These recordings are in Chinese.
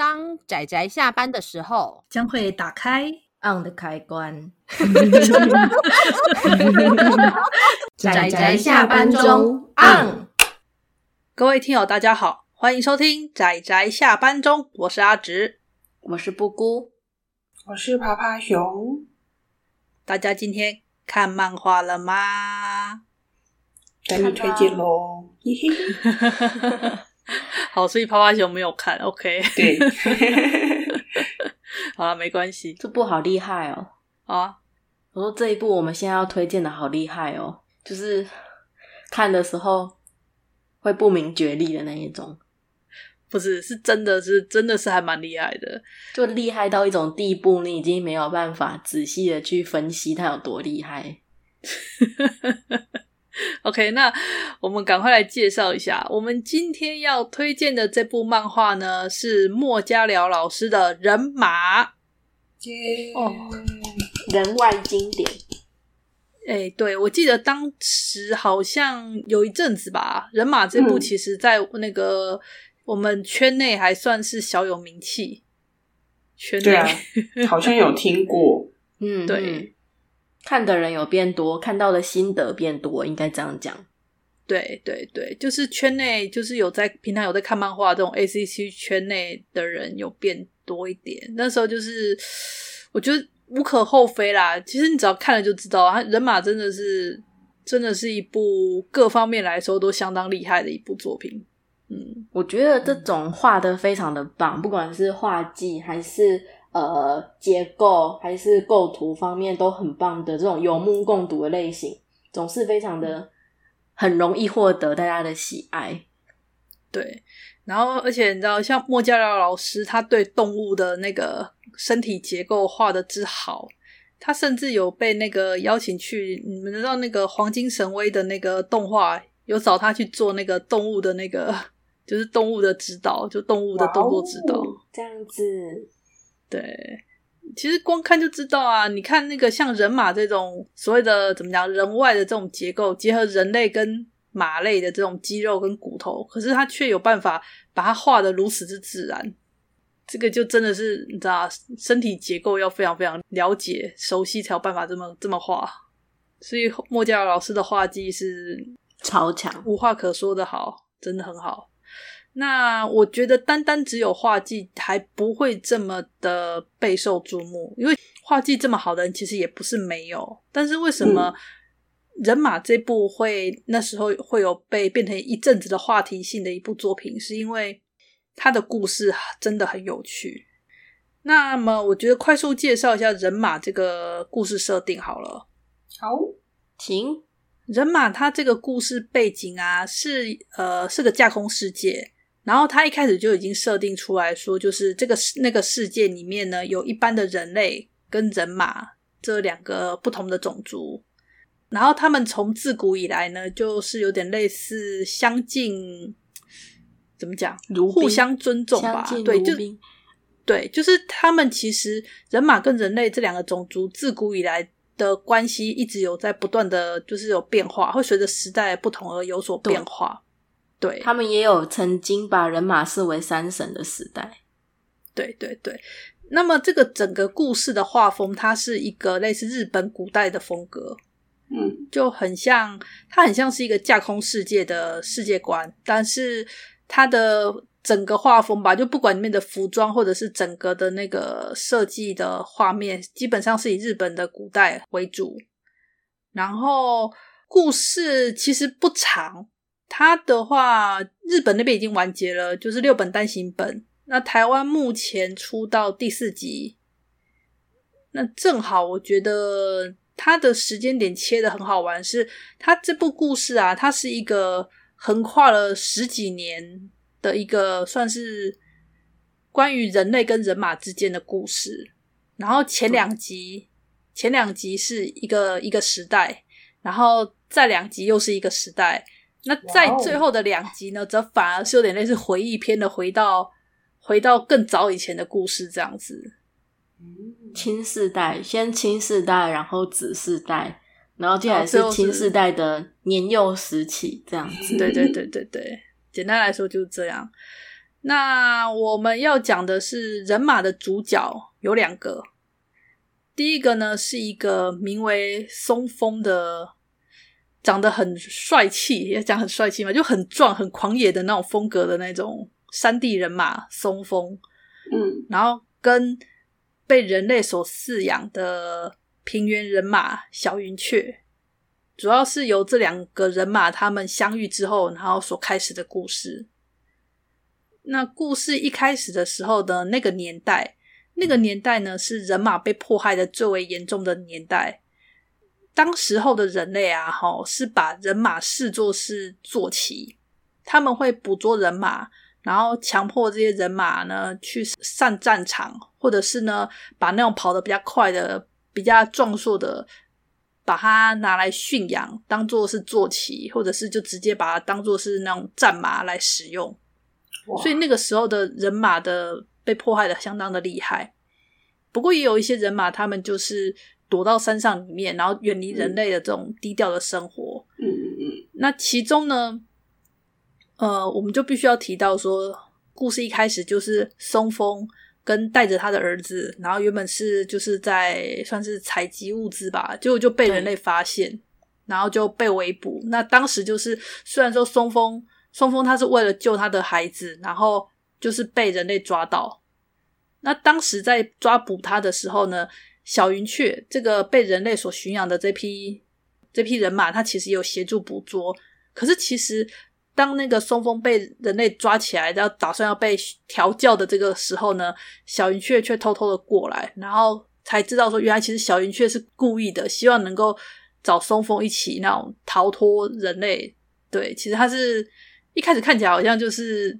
当仔仔下班的时候，将会打开 on 的开关。仔仔下班中 on。各位听友，大家好，欢迎收听仔仔下班中，我是阿直，我是布姑，我是爬爬熊。大家今天看漫画了吗？给你推荐喽！嘿嘿。好，所以趴趴熊没有看，OK？对，好了，没关系。这部好厉害哦！啊，我说这一部我们现在要推荐的好厉害哦，就是看的时候会不明觉厉的那一种。不是，是真的是真的是还蛮厉害的，就厉害到一种地步，你已经没有办法仔细的去分析它有多厉害。OK，那我们赶快来介绍一下，我们今天要推荐的这部漫画呢，是莫家辽老师的《人马》。哦，人外经典。哎、欸，对，我记得当时好像有一阵子吧，《人马》这部其实在那个我们圈内还算是小有名气。圈内，对啊，好像有听过。嗯，对。嗯看的人有变多，看到的心得变多，应该这样讲。对对对，就是圈内，就是有在平常有在看漫画这种 ACC 圈内的人有变多一点。那时候就是我觉得无可厚非啦。其实你只要看了就知道，他人马真的是真的是一部各方面来说都相当厉害的一部作品。嗯，我觉得这种画的非常的棒，不管是画技还是。呃，结构还是构图方面都很棒的这种有目共睹的类型，总是非常的很容易获得大家的喜爱。对，然后而且你知道，像莫加辽老师，他对动物的那个身体结构画的之好，他甚至有被那个邀请去，你们知道那个黄金神威的那个动画，有找他去做那个动物的那个，就是动物的指导，就动物的动作指导，这样子。对，其实光看就知道啊！你看那个像人马这种所谓的怎么讲，人外的这种结构，结合人类跟马类的这种肌肉跟骨头，可是它却有办法把它画的如此之自然。这个就真的是你知道，身体结构要非常非常了解、熟悉，才有办法这么这么画。所以莫家辽老师的画技是超强，无话可说的好，真的很好。那我觉得单单只有画技还不会这么的备受注目，因为画技这么好的人其实也不是没有。但是为什么人马这部会那时候会有被变成一阵子的话题性的一部作品，是因为他的故事真的很有趣。那么我觉得快速介绍一下人马这个故事设定好了。好，请人马他这个故事背景啊，是呃是个架空世界。然后他一开始就已经设定出来说，就是这个那个世界里面呢，有一般的人类跟人马这两个不同的种族。然后他们从自古以来呢，就是有点类似相近，怎么讲？互相尊重吧。对，就对，就是他们其实人马跟人类这两个种族自古以来的关系一直有在不断的就是有变化，会随着时代不同而有所变化。对，他们也有曾经把人马视为三神的时代。对对对，那么这个整个故事的画风，它是一个类似日本古代的风格，嗯，就很像，它很像是一个架空世界的世界观，但是它的整个画风吧，就不管里面的服装或者是整个的那个设计的画面，基本上是以日本的古代为主。然后故事其实不长。他的话，日本那边已经完结了，就是六本单行本。那台湾目前出到第四集，那正好，我觉得他的时间点切的很好玩，是他这部故事啊，它是一个横跨了十几年的一个算是关于人类跟人马之间的故事。然后前两集，前两集是一个一个时代，然后再两集又是一个时代。那在最后的两集呢，则反而是有点类似回忆篇的，回到回到更早以前的故事这样子。青世代，先青世代，然后子世代，然后接下来是青世代的年幼时期这样 子。对对对对对，简单来说就是这样。那我们要讲的是人马的主角有两个，第一个呢是一个名为松风的，长得很帅气，也讲很帅气嘛，就很壮、很狂野的那种风格的那种山地人马松风，嗯，然后跟被人类所饲养的平原人马小云雀，主要是由这两个人马他们相遇之后，然后所开始的故事。那故事一开始的时候的那个年代，那个年代呢是人马被迫害的最为严重的年代。当时候的人类啊，哈，是把人马视作是坐骑，他们会捕捉人马，然后强迫这些人马呢去上战场，或者是呢把那种跑得比较快的、比较壮硕的，把它拿来驯养，当做是坐骑，或者是就直接把它当做是那种战马来使用。所以那个时候的人马的被迫害的相当的厉害，不过也有一些人马，他们就是躲到山上里面，然后远离人类的这种低调的生活。嗯嗯嗯。那其中呢，呃，我们就必须要提到说，故事一开始就是松风跟带着他的儿子，然后原本是就是在算是采集物资吧，结果就被人类发现，然后就被围捕。那当时就是虽然说松风。松风他是为了救他的孩子，然后就是被人类抓到。那当时在抓捕他的时候呢，小云雀这个被人类所驯养的这批这批人马，他其实有协助捕捉。可是其实当那个松风被人类抓起来，要打算要被调教的这个时候呢，小云雀却偷偷的过来，然后才知道说，原来其实小云雀是故意的，希望能够找松风一起那种逃脱人类。对，其实他是。一开始看起来好像就是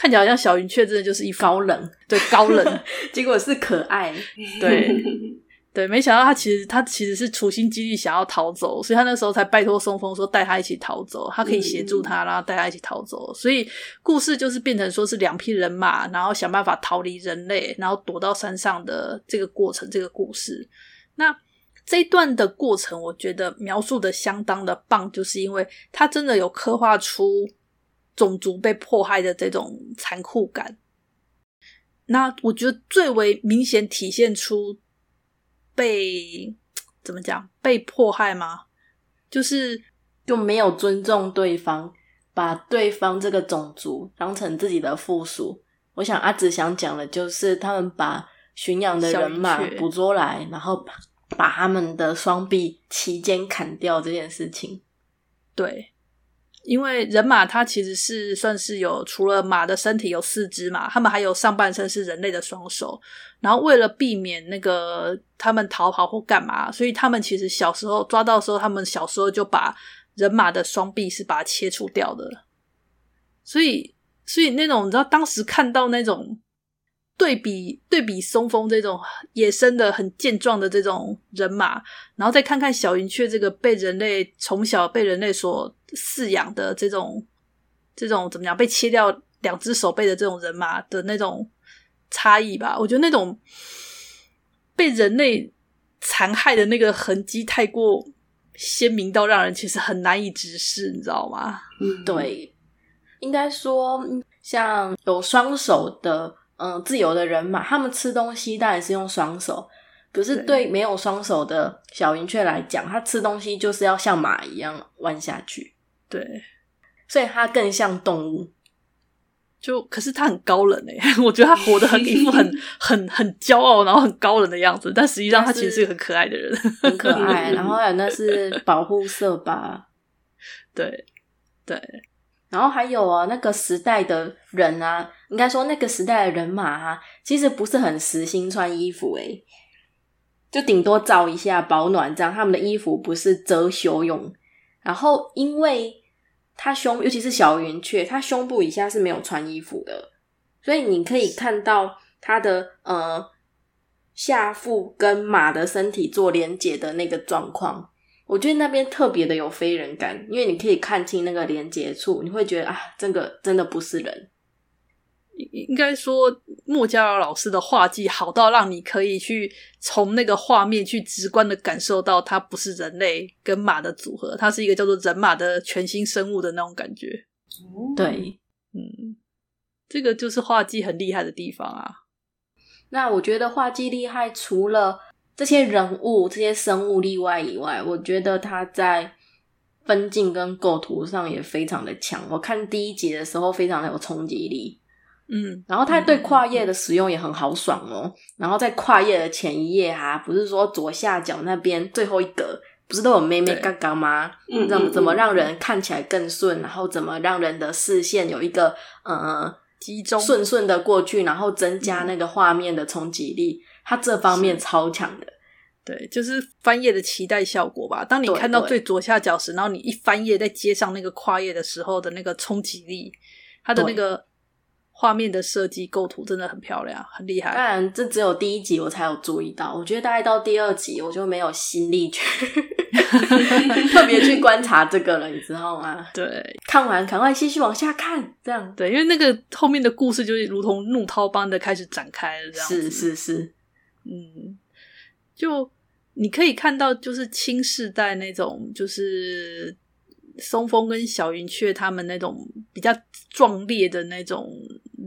看起来好像小云雀真的就是一 高冷，对高冷，结果是可爱，对 对，没想到他其实他其实是处心积虑想要逃走，所以他那时候才拜托松风说带他一起逃走，他可以协助他，然后带他一起逃走。所以故事就是变成说是两批人马，然后想办法逃离人类，然后躲到山上的这个过程，这个故事。那这一段的过程，我觉得描述的相当的棒，就是因为他真的有刻画出。种族被迫害的这种残酷感，那我觉得最为明显体现出被怎么讲被迫害吗？就是就没有尊重对方，把对方这个种族当成自己的附属。我想阿紫想讲的就是他们把驯养的人马捕捉来，然后把他们的双臂齐肩砍掉这件事情。对。因为人马它其实是算是有除了马的身体有四肢嘛，他们还有上半身是人类的双手。然后为了避免那个他们逃跑或干嘛，所以他们其实小时候抓到的时候，他们小时候就把人马的双臂是把它切除掉的。所以，所以那种你知道当时看到那种。对比对比松风这种野生的很健壮的这种人马，然后再看看小云雀这个被人类从小被人类所饲养的这种这种怎么样被切掉两只手背的这种人马的那种差异吧，我觉得那种被人类残害的那个痕迹太过鲜明到让人其实很难以直视，你知道吗？嗯，对，应该说像有双手的。嗯，自由的人马，他们吃东西当然是用双手，可是对没有双手的小云雀来讲，它吃东西就是要像马一样弯下去。对，所以它更像动物。就可是他很高冷诶，我觉得他活得很一副很 很很骄傲，然后很高冷的样子，但实际上他其实是一个很可爱的人，很可爱。然后还有那是保护色吧？对对。然后还有啊，那个时代的人啊，应该说那个时代的人马啊，其实不是很实心穿衣服诶，就顶多照一下保暖这样。他们的衣服不是遮羞用。然后因为他胸，尤其是小云雀，他胸部以下是没有穿衣服的，所以你可以看到他的呃下腹跟马的身体做连接的那个状况。我觉得那边特别的有非人感，因为你可以看清那个连接处，你会觉得啊，这个真的不是人。应该说，莫家老老师的画技好到让你可以去从那个画面去直观的感受到，它不是人类跟马的组合，它是一个叫做人马的全新生物的那种感觉。对，嗯，这个就是画技很厉害的地方啊。那我觉得画技厉害，除了这些人物、这些生物例外以外，我觉得他在分镜跟构图上也非常的强。我看第一集的时候，非常的有冲击力。嗯，然后他对跨页的使用也很豪爽哦。然后在跨页的前一页哈、啊，不是说左下角那边最后一格，不是都有妹妹嘎嘎吗？嗯，怎么怎么让人看起来更顺？然后怎么让人的视线有一个呃集中顺顺的过去，然后增加那个画面的冲击力。他这方面超强的。对，就是翻页的期待效果吧。当你看到最左下角时，然后你一翻页在接上那个跨页的时候的那个冲击力，它的那个。画面的设计构图真的很漂亮，很厉害。当然，这只有第一集我才有注意到。我觉得大概到第二集，我就没有心力去 特别去观察这个了，你知道吗？对，看完赶快继续往下看，这样对，因为那个后面的故事就是如同怒涛般的开始展开了，这样是是是，嗯，就你可以看到，就是青世代那种，就是。松风跟小云雀他们那种比较壮烈的那种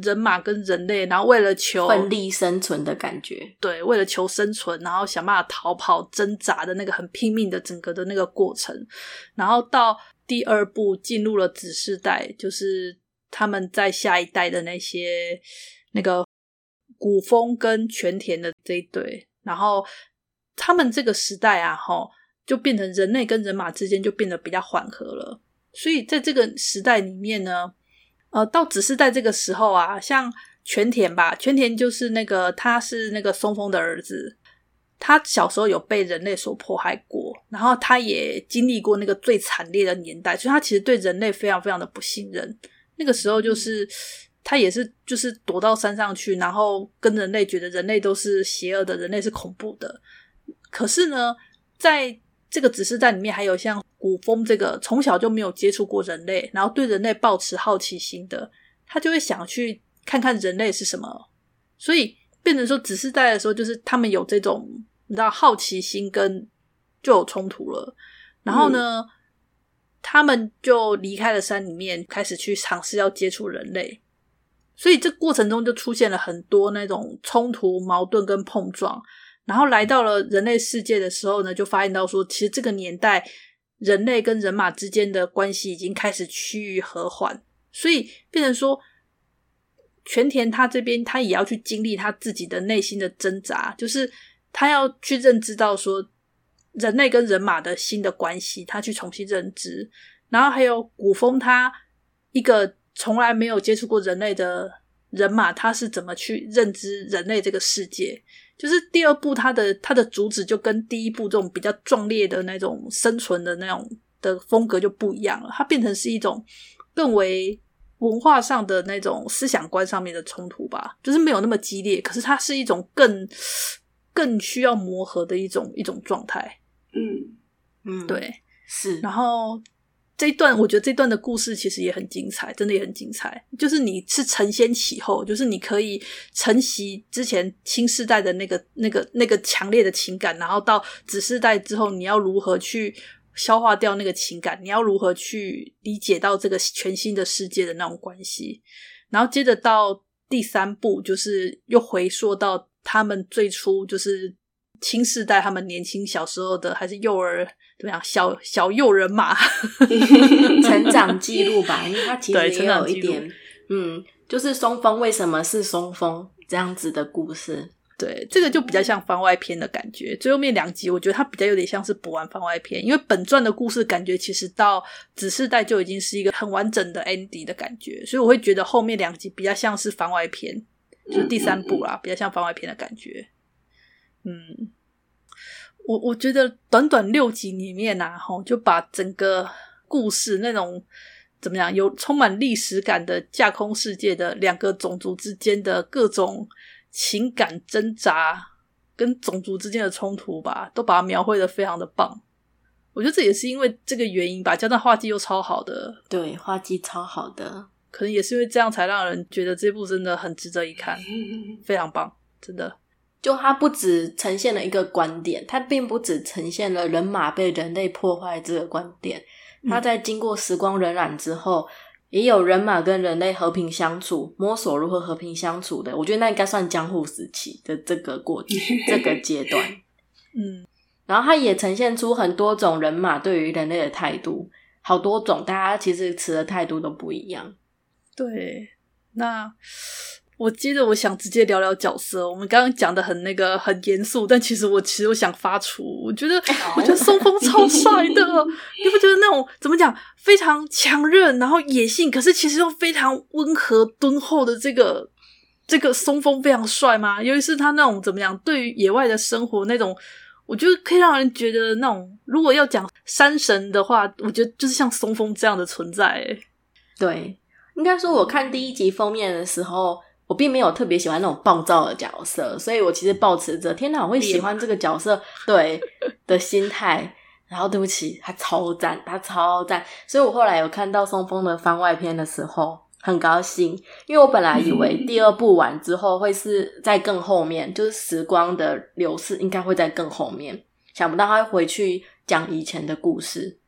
人马跟人类，然后为了求奋力生存的感觉，对，为了求生存，然后想办法逃跑、挣扎的那个很拼命的整个的那个过程，然后到第二部进入了子世代，就是他们在下一代的那些那个古风跟全田的这一对，然后他们这个时代啊，齁。就变成人类跟人马之间就变得比较缓和了，所以在这个时代里面呢，呃，到只是在这个时候啊，像全田吧，全田就是那个他是那个松风的儿子，他小时候有被人类所迫害过，然后他也经历过那个最惨烈的年代，所以他其实对人类非常非常的不信任。那个时候就是他也是就是躲到山上去，然后跟人类觉得人类都是邪恶的，人类是恐怖的。可是呢，在这个子世代里面还有像古风这个从小就没有接触过人类，然后对人类抱持好奇心的，他就会想去看看人类是什么，所以变成说指示带的时候，就是他们有这种你知道好奇心跟就有冲突了，然后呢，嗯、他们就离开了山里面，开始去尝试要接触人类，所以这过程中就出现了很多那种冲突、矛盾跟碰撞。然后来到了人类世界的时候呢，就发现到说，其实这个年代人类跟人马之间的关系已经开始趋于和缓，所以变成说，全田他这边他也要去经历他自己的内心的挣扎，就是他要去认知到说，人类跟人马的新的关系，他去重新认知。然后还有古风他一个从来没有接触过人类的人马，他是怎么去认知人类这个世界？就是第二部，它的它的主旨就跟第一部这种比较壮烈的那种生存的那种的风格就不一样了，它变成是一种更为文化上的那种思想观上面的冲突吧，就是没有那么激烈，可是它是一种更更需要磨合的一种一种状态。嗯嗯，对，是，然后。这一段我觉得这段的故事其实也很精彩，真的也很精彩。就是你是承先启后，就是你可以承袭之前青世代的那个、那个、那个强烈的情感，然后到子世代之后，你要如何去消化掉那个情感？你要如何去理解到这个全新的世界的那种关系？然后接着到第三部，就是又回溯到他们最初就是青世代，他们年轻小时候的还是幼儿。怎么样？小小诱人嘛，成长记录吧，因为它其实也有一点，嗯，就是松风为什么是松风这样子的故事。对，这个就比较像番外篇的感觉。最后面两集，我觉得它比较有点像是补完番外篇，因为本传的故事感觉其实到子世代就已经是一个很完整的 ending 的感觉，所以我会觉得后面两集比较像是番外篇，就是第三部啦，比较像番外篇的感觉。嗯。我我觉得短短六集里面啊，吼就把整个故事那种怎么样，有充满历史感的架空世界的两个种族之间的各种情感挣扎，跟种族之间的冲突吧，都把它描绘的非常的棒。我觉得这也是因为这个原因吧，加上画技又超好的，对，画技超好的，可能也是因为这样才让人觉得这部真的很值得一看，非常棒，真的。就它不只呈现了一个观点，它并不只呈现了人马被人类破坏这个观点，它在经过时光荏苒之后，也有人马跟人类和平相处，摸索如何和平相处的。我觉得那应该算江户时期的这个过 这个阶段。嗯，然后它也呈现出很多种人马对于人类的态度，好多种，大家其实持的态度都不一样。对，那。我接着我想直接聊聊角色。我们刚刚讲的很那个很严肃，但其实我其实我想发出，我觉得我觉得松风超帅的，你不觉得那种怎么讲非常强韧，然后野性，可是其实又非常温和敦厚的这个这个松风非常帅吗？尤其是他那种怎么讲，对于野外的生活那种，我觉得可以让人觉得那种，如果要讲山神的话，我觉得就是像松风这样的存在。对，应该说我看第一集封面的时候。我并没有特别喜欢那种暴躁的角色，所以我其实抱持着“天哪，我会喜欢这个角色”对的心态。然后对不起，他超赞，他超赞。所以我后来有看到松风的番外篇的时候，很高兴，因为我本来以为第二部完之后会是在更后面，就是时光的流逝应该会在更后面，想不到他会回去讲以前的故事。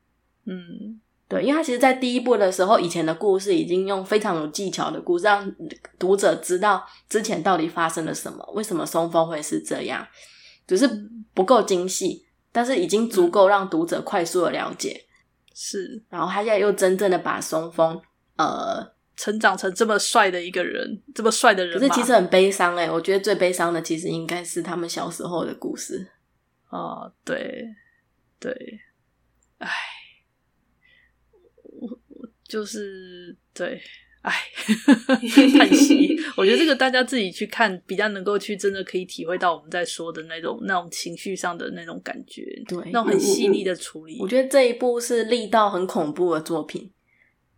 嗯。对，因为他其实，在第一部的时候，以前的故事已经用非常有技巧的故事，让读者知道之前到底发生了什么，为什么松风会是这样，只是不够精细，但是已经足够让读者快速的了解。是，然后他现在又真正的把松风，呃，成长成这么帅的一个人，这么帅的人，可是其实很悲伤哎，我觉得最悲伤的其实应该是他们小时候的故事。哦，对，对，唉。就是对，哎，叹息。我觉得这个大家自己去看，比较能够去真的可以体会到我们在说的那种那种情绪上的那种感觉，对，那种很细腻的处理。我觉得这一部是力道很恐怖的作品，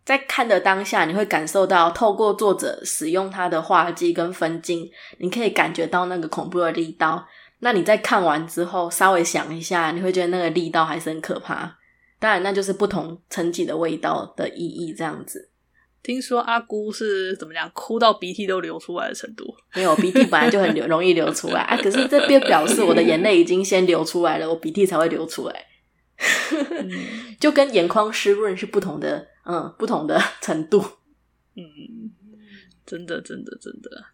在看的当下，你会感受到透过作者使用他的画技跟分镜，你可以感觉到那个恐怖的力道。那你在看完之后，稍微想一下，你会觉得那个力道还是很可怕。当然，那就是不同层级的味道的意义，这样子。听说阿姑是怎么讲，哭到鼻涕都流出来的程度？没有，鼻涕本来就很流，容易流出来啊。可是这边表示我的眼泪已经先流出来了，我鼻涕才会流出来。嗯、就跟眼眶湿润是不同的，嗯，不同的程度。嗯，真的，真的，真的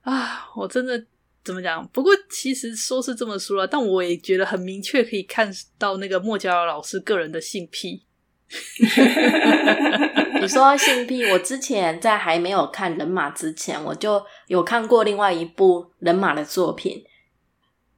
啊，我真的。怎么讲？不过其实说是这么说了，但我也觉得很明确可以看到那个墨家老师个人的性癖。你说性癖，我之前在还没有看人马之前，我就有看过另外一部人马的作品，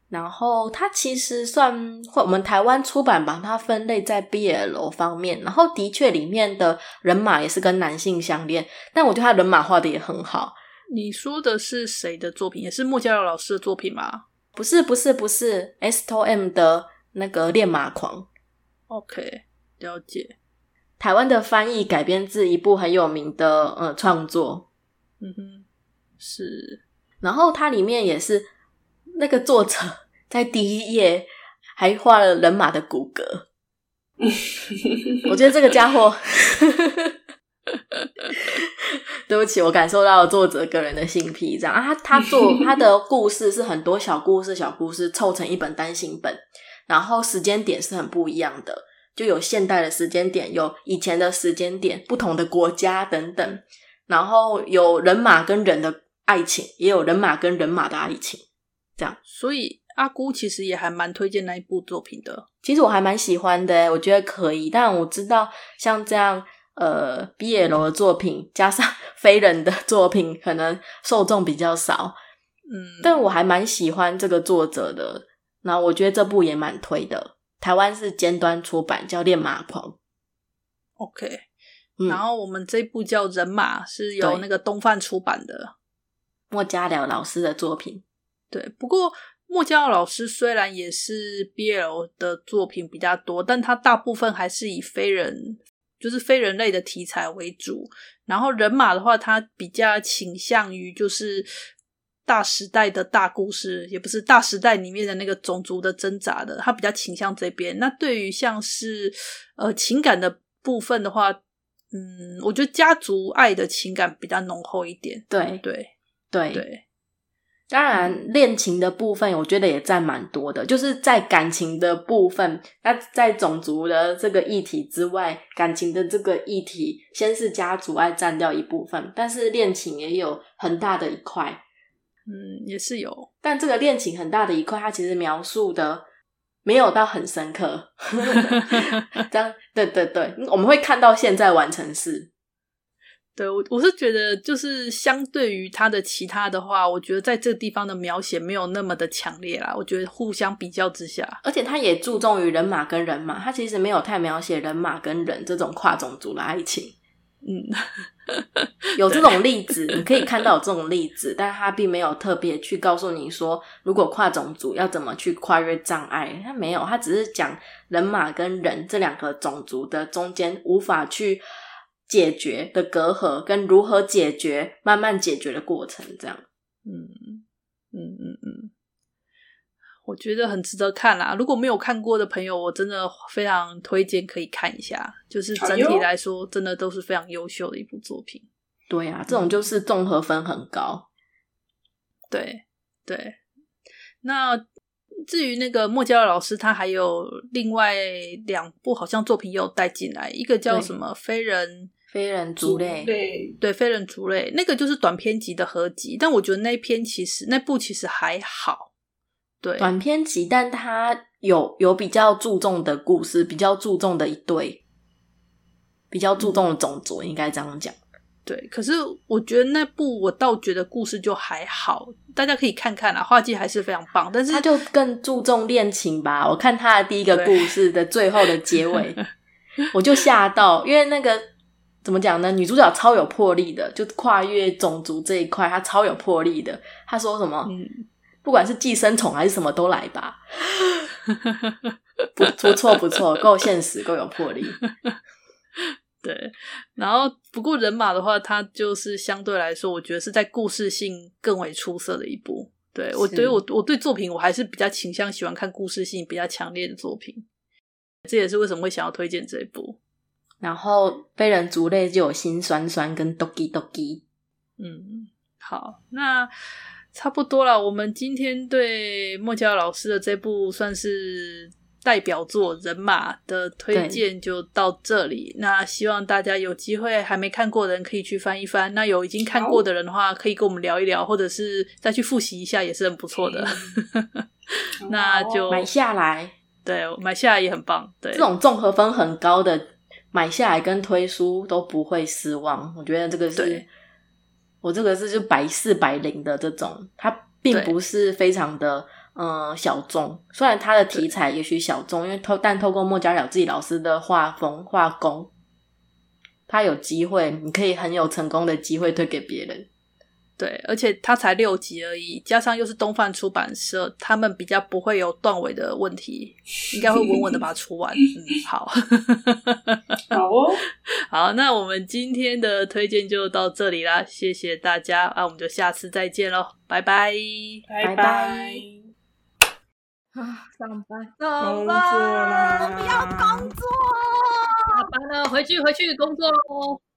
然后它其实算我们台湾出版把它分类在 BL 方面，然后的确里面的人马也是跟男性相恋，但我觉得他人马画的也很好。你说的是谁的作品？也是莫家耀老师的作品吗？不是，不是，不是，S.T.O.M 的那个《恋马狂》。OK，了解。台湾的翻译改编自一部很有名的呃创作。嗯哼，是。然后它里面也是那个作者在第一页还画了人马的骨骼。我觉得这个家伙。对不起，我感受到作者个人的性癖，这样啊，他他做 他的故事是很多小故事，小故事凑成一本单行本，然后时间点是很不一样的，就有现代的时间点，有以前的时间点，不同的国家等等，然后有人马跟人的爱情，也有人马跟人马的爱情，这样。所以阿姑其实也还蛮推荐那一部作品的。其实我还蛮喜欢的，我觉得可以，但我知道像这样。呃，BL 的作品加上 非人的作品，可能受众比较少。嗯，但我还蛮喜欢这个作者的。那我觉得这部也蛮推的。台湾是尖端出版，叫《恋马狂》。OK，嗯，然后我们这部叫《人马》，是由那个东贩出版的，莫家了老师的作品。对，不过莫家了老师虽然也是 BL 的作品比较多，但他大部分还是以非人。就是非人类的题材为主，然后人马的话，它比较倾向于就是大时代的大故事，也不是大时代里面的那个种族的挣扎的，它比较倾向这边。那对于像是呃情感的部分的话，嗯，我觉得家族爱的情感比较浓厚一点。对对对对，当然，恋情的部分我觉得也占蛮多的，就是在感情的部分，那在种族的这个议题之外，感情的这个议题先是家族爱占掉一部分，但是恋情也有很大的一块，嗯，也是有，但这个恋情很大的一块，它其实描述的没有到很深刻，这样，对对对，我们会看到现在完成式。对，我我是觉得，就是相对于他的其他的话，我觉得在这个地方的描写没有那么的强烈啦。我觉得互相比较之下，而且他也注重于人马跟人马，他其实没有太描写人马跟人这种跨种族的爱情。嗯，有这种例子，你可以看到有这种例子，但他并没有特别去告诉你说，如果跨种族要怎么去跨越障碍，他没有，他只是讲人马跟人这两个种族的中间无法去。解决的隔阂跟如何解决，慢慢解决的过程，这样，嗯嗯嗯嗯，我觉得很值得看啦。如果没有看过的朋友，我真的非常推荐可以看一下。就是整体来说，真的都是非常优秀的一部作品。对呀、啊，这种就是综合分很高。对对，那至于那个莫加尔老师，他还有另外两部好像作品也有带进来，一个叫什么《非人》。非人族类，对对，非人族类那个就是短篇集的合集，但我觉得那篇其实那部其实还好，对，短篇集，但它有有比较注重的故事，比较注重的一对，比较注重的种族，嗯、应该这样讲。对，可是我觉得那部我倒觉得故事就还好，大家可以看看啊，画技还是非常棒，但是他就更注重恋情吧。我看他的第一个故事的最后的结尾，我就吓到，因为那个。怎么讲呢？女主角超有魄力的，就跨越种族这一块，她超有魄力的。她说什么？嗯，不管是寄生虫还是什么都来吧。不，不错，不错，够现实，够有魄力。对，然后不过人马的话，它就是相对来说，我觉得是在故事性更为出色的一部。对，我对我我对作品，我还是比较倾向喜欢看故事性比较强烈的作品。这也是为什么会想要推荐这一部。然后被人族类就有心酸酸跟 Doki Doki。嗯，好，那差不多了。我们今天对莫加尔老师的这部算是代表作《人马》的推荐就到这里。那希望大家有机会还没看过的人可以去翻一翻。那有已经看过的人的话，可以跟我们聊一聊，或者是再去复习一下，也是很不错的。那就买下来，对，买下来也很棒。对，这种综合分很高的。买下来跟推书都不会失望，我觉得这个是，我这个是就百试百灵的这种，它并不是非常的嗯、呃、小众，虽然它的题材也许小众，因为透但透过莫家了自己老师的画风画工，他有机会，你可以很有成功的机会推给别人。对，而且它才六集而已，加上又是东贩出版社，他们比较不会有断尾的问题，应该会稳稳的把它出完。嗯，好，好哦，好，那我们今天的推荐就到这里啦，谢谢大家，啊，我们就下次再见喽，拜拜，拜拜。啊，上班，上班，我们要工作，下班了，回去回去工作喽。